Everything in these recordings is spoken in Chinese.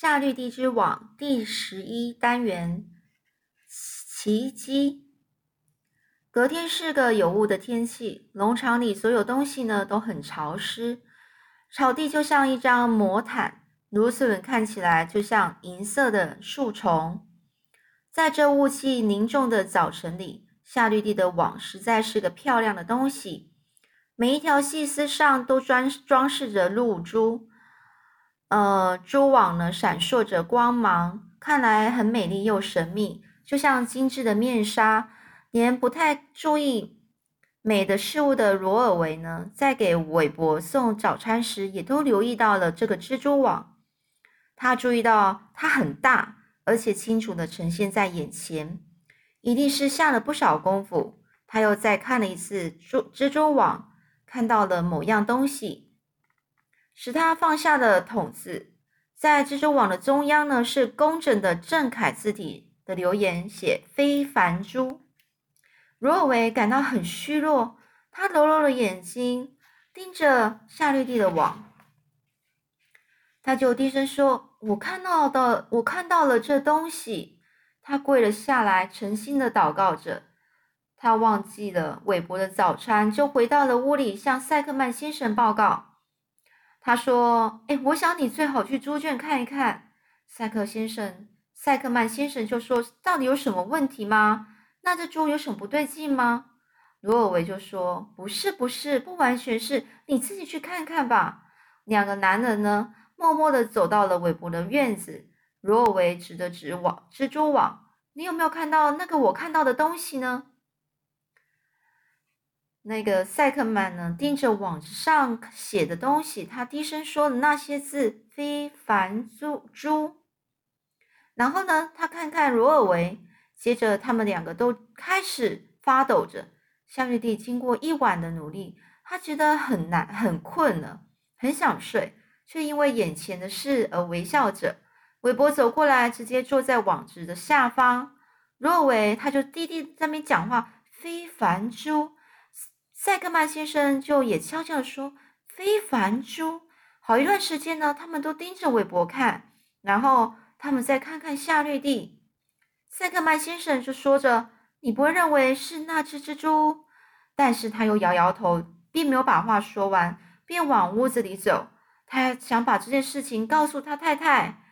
夏绿蒂之网第十一单元奇迹。隔天是个有雾的天气，农场里所有东西呢都很潮湿，草地就像一张魔毯，芦笋看起来就像银色的树丛。在这雾气凝重的早晨里，夏绿蒂的网实在是个漂亮的东西，每一条细丝上都装装饰着露珠。呃，蛛网呢闪烁着光芒，看来很美丽又神秘，就像精致的面纱。连不太注意美的事物的罗尔维呢，在给韦伯送早餐时，也都留意到了这个蜘蛛网。他注意到它很大，而且清楚的呈现在眼前，一定是下了不少功夫。他又再看了一次蛛蜘蛛网，看到了某样东西。使他放下的筒子，在蜘蛛网的中央呢，是工整的正楷字体的留言，写“非凡珠”。罗尔维感到很虚弱，他揉揉了眼睛，盯着夏绿蒂的网，他就低声说：“我看到的，我看到了这东西。”他跪了下来，诚心的祷告着。他忘记了韦伯的早餐，就回到了屋里，向塞克曼先生报告。他说：“哎，我想你最好去猪圈看一看。”赛克先生、赛克曼先生就说：“到底有什么问题吗？那这猪有什么不对劲吗？”罗尔维就说：“不是，不是，不完全是，你自己去看看吧。”两个男人呢，默默的走到了韦伯的院子。罗尔维指着纸网、蜘蛛网：“你有没有看到那个我看到的东西呢？”那个赛克曼呢，盯着网子上写的东西，他低声说的那些字“非凡猪猪”。然后呢，他看看罗尔维，接着他们两个都开始发抖着。夏瑞蒂经过一晚的努力，他觉得很难、很困了，很想睡，却因为眼前的事而微笑着。韦伯走过来，直接坐在网子的下方。罗尔维他就低低在那边讲话：“非凡猪。”赛克曼先生就也悄悄地说：“非凡猪。”好一段时间呢，他们都盯着韦伯看，然后他们再看看夏绿蒂。赛克曼先生就说着：“你不会认为是那只蜘蛛？”但是他又摇摇头，并没有把话说完，便往屋子里走。他想把这件事情告诉他太太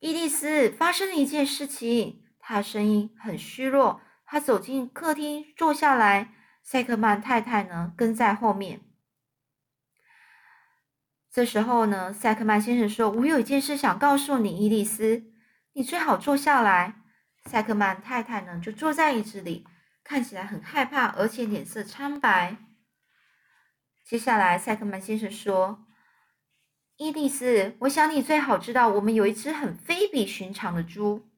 伊丽丝。发生了一件事情，他声音很虚弱。他走进客厅，坐下来。塞克曼太太呢，跟在后面。这时候呢，塞克曼先生说：“我有一件事想告诉你，伊丽丝，你最好坐下来。”塞克曼太太呢，就坐在椅子里，看起来很害怕，而且脸色苍白。接下来，塞克曼先生说：“伊丽丝，我想你最好知道，我们有一只很非比寻常的猪。”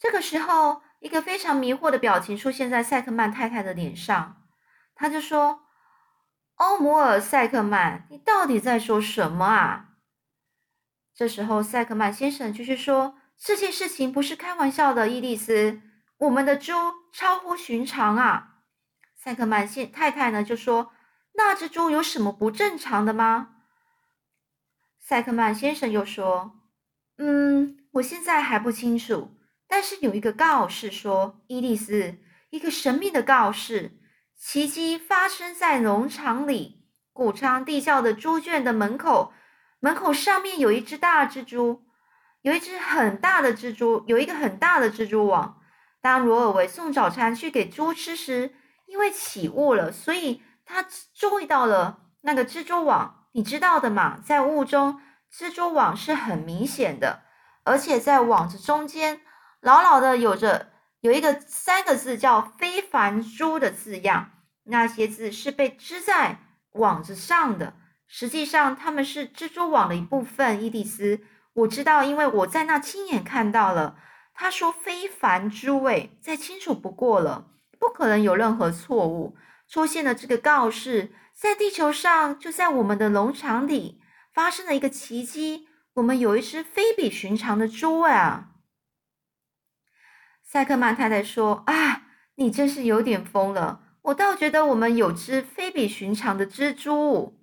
这个时候。一个非常迷惑的表情出现在赛克曼太太的脸上，他就说：“欧摩尔·赛克曼，你到底在说什么啊？”这时候，赛克曼先生继续说：“这件事情不是开玩笑的，伊丽丝，我们的猪超乎寻常啊。”赛克曼先太太呢就说：“那只猪有什么不正常的吗？”赛克曼先生又说：“嗯，我现在还不清楚。”但是有一个告示说，伊丽丝，一个神秘的告示，奇迹发生在农场里，谷仓地窖的猪圈的门口，门口上面有一只大蜘蛛，有一只很大的蜘蛛，有一个很大的蜘蛛网。当罗尔维送早餐去给猪吃时，因为起雾了，所以他注意到了那个蜘蛛网。你知道的嘛，在雾中，蜘蛛网是很明显的，而且在网子中间。牢牢的有着有一个三个字叫“非凡珠”的字样，那些字是被织在网子上的。实际上，它们是蜘蛛网的一部分。伊蒂斯，我知道，因为我在那亲眼看到了。他说“非凡珠”，哎，再清楚不过了，不可能有任何错误。出现了这个告示，在地球上，就在我们的农场里，发生了一个奇迹。我们有一只非比寻常的猪啊！塞克曼太太说：“啊，你真是有点疯了！我倒觉得我们有只非比寻常的蜘蛛。”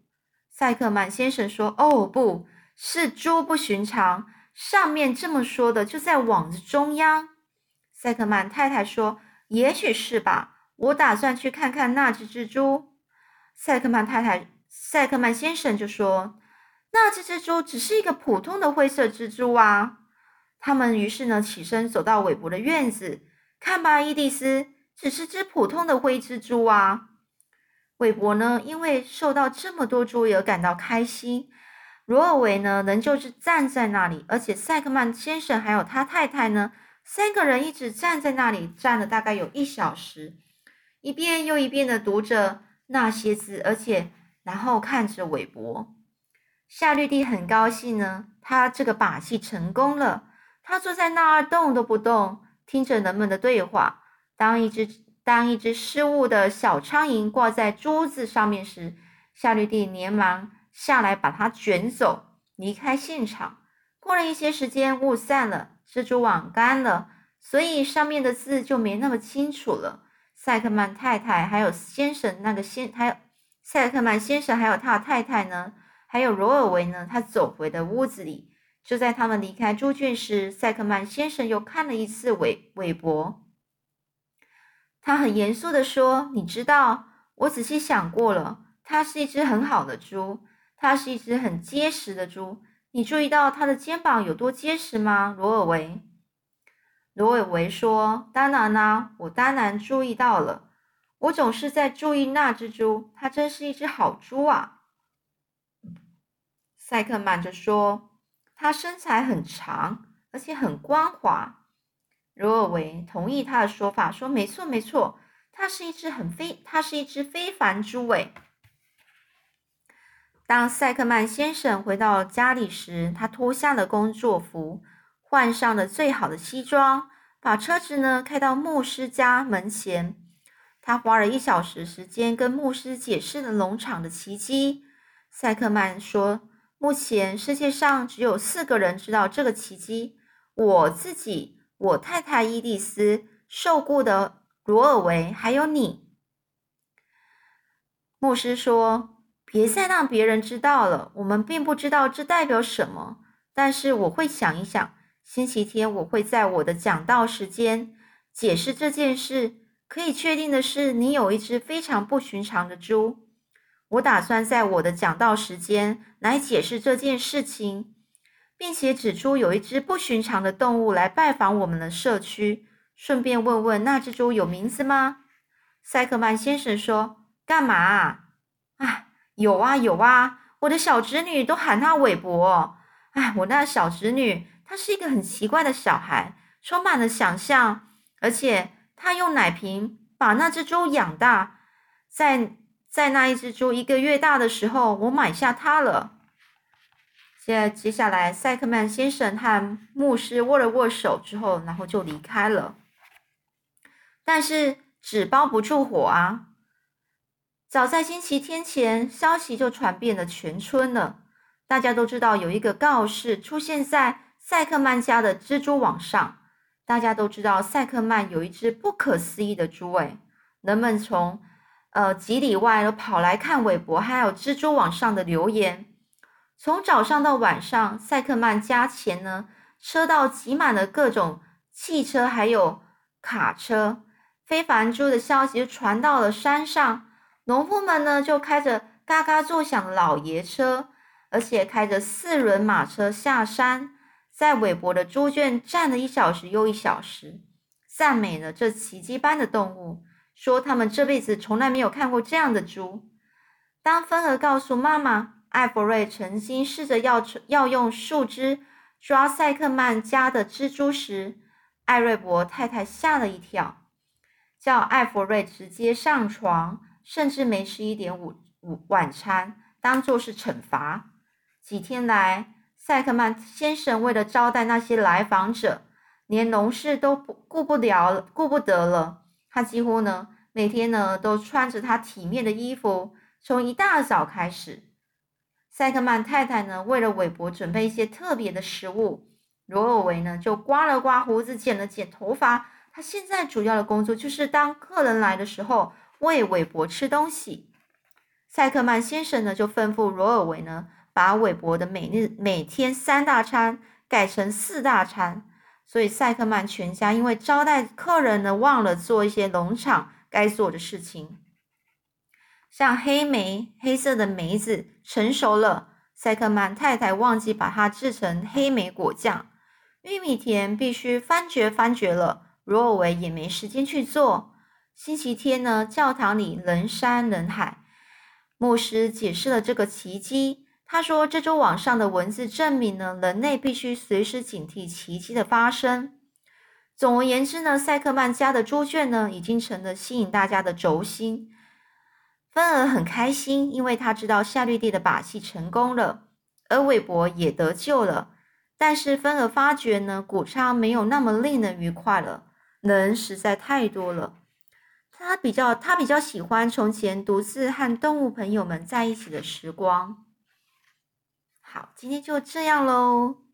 塞克曼先生说：“哦，不，是猪不寻常。上面这么说的，就在网子中央。塞克曼太太说：“也许是吧，我打算去看看那只蜘蛛。”塞克曼太太、塞克曼先生就说：“那只蜘蛛只是一个普通的灰色蜘蛛啊。”他们于是呢起身走到韦伯的院子，看吧，伊蒂丝，只是只普通的灰蜘蛛啊。韦伯呢因为受到这么多注意而感到开心。罗尔维呢，仍旧是站在那里，而且塞克曼先生还有他太太呢，三个人一直站在那里，站了大概有一小时，一遍又一遍的读着那些字，而且然后看着韦伯。夏绿蒂很高兴呢，他这个把戏成功了。他坐在那儿动都不动，听着人们的对话。当一只当一只失误的小苍蝇挂在珠子上面时，夏绿蒂连忙。下来把它卷走，离开现场。过了一些时间，雾散了，蜘蛛网干了，所以上面的字就没那么清楚了。赛克曼太太还有先生，那个先还有赛克曼先生还有他的太太呢，还有罗尔维呢。他走回的屋子里，就在他们离开猪圈时，赛克曼先生又看了一次韦韦伯。他很严肃的说：“你知道，我仔细想过了，它是一只很好的猪。”它是一只很结实的猪，你注意到它的肩膀有多结实吗？罗尔维，罗尔维说：“当然啦，我当然注意到了。我总是在注意那只猪，它真是一只好猪啊。”塞克曼就说：“它身材很长，而且很光滑。”罗尔维同意他的说法，说：“没错，没错，它是一只很非，它是一只非凡猪。”诶。当塞克曼先生回到家里时，他脱下了工作服，换上了最好的西装，把车子呢开到牧师家门前。他花了一小时时间跟牧师解释了农场的奇迹。塞克曼说：“目前世界上只有四个人知道这个奇迹：我自己、我太太伊蒂丝、受雇的罗尔维，还有你。”牧师说。别再让别人知道了。我们并不知道这代表什么，但是我会想一想。星期天我会在我的讲道时间解释这件事。可以确定的是，你有一只非常不寻常的猪。我打算在我的讲道时间来解释这件事情，并且指出有一只不寻常的动物来拜访我们的社区，顺便问问那只猪有名字吗？塞克曼先生说：“干嘛？”啊。有啊有啊，我的小侄女都喊他韦伯。哎，我那小侄女，她是一个很奇怪的小孩，充满了想象，而且她用奶瓶把那只猪养大。在在那一只猪一个月大的时候，我买下它了。现在接下来，塞克曼先生和牧师握了握手之后，然后就离开了。但是纸包不住火啊。早在星期天前，消息就传遍了全村了。大家都知道有一个告示出现在赛克曼家的蜘蛛网上。大家都知道赛克曼有一只不可思议的猪。诶，人们从呃几里外都跑来看韦伯还有蜘蛛网上的留言。从早上到晚上，赛克曼家前呢车道挤满了各种汽车还有卡车。非凡猪的消息传到了山上。农夫们呢，就开着嘎嘎作响的老爷车，而且开着四轮马车下山，在韦伯的猪圈站了一小时又一小时，赞美了这奇迹般的动物，说他们这辈子从来没有看过这样的猪。当芬儿告诉妈妈，艾弗瑞曾经试着要要用树枝抓塞克曼家的蜘蛛时，艾瑞伯太太吓了一跳，叫艾弗瑞直接上床。甚至没吃一点午午晚餐，当做是惩罚。几天来，塞克曼先生为了招待那些来访者，连农事都不顾不了、顾不得了。他几乎呢，每天呢都穿着他体面的衣服，从一大早开始。塞克曼太太呢，为了韦伯准备一些特别的食物，罗尔维呢就刮了刮胡子，剪了剪头发。他现在主要的工作就是当客人来的时候。喂韦伯吃东西，塞克曼先生呢就吩咐罗尔维呢把韦伯的每日每天三大餐改成四大餐，所以赛克曼全家因为招待客人呢，忘了做一些农场该做的事情。像黑莓，黑色的梅子成熟了，塞克曼太太忘记把它制成黑莓果酱。玉米田必须翻掘翻掘了，罗尔维也没时间去做。星期天呢，教堂里人山人海。牧师解释了这个奇迹，他说：“这周网上的文字证明呢，人类必须随时警惕奇迹的发生。”总而言之呢，塞克曼家的猪圈呢，已经成了吸引大家的轴心。芬儿很开心，因为他知道夏绿蒂的把戏成功了，而韦伯也得救了。但是芬儿发觉呢，谷仓没有那么令人愉快了，人实在太多了。他比较，他比较喜欢从前独自和动物朋友们在一起的时光。好，今天就这样喽。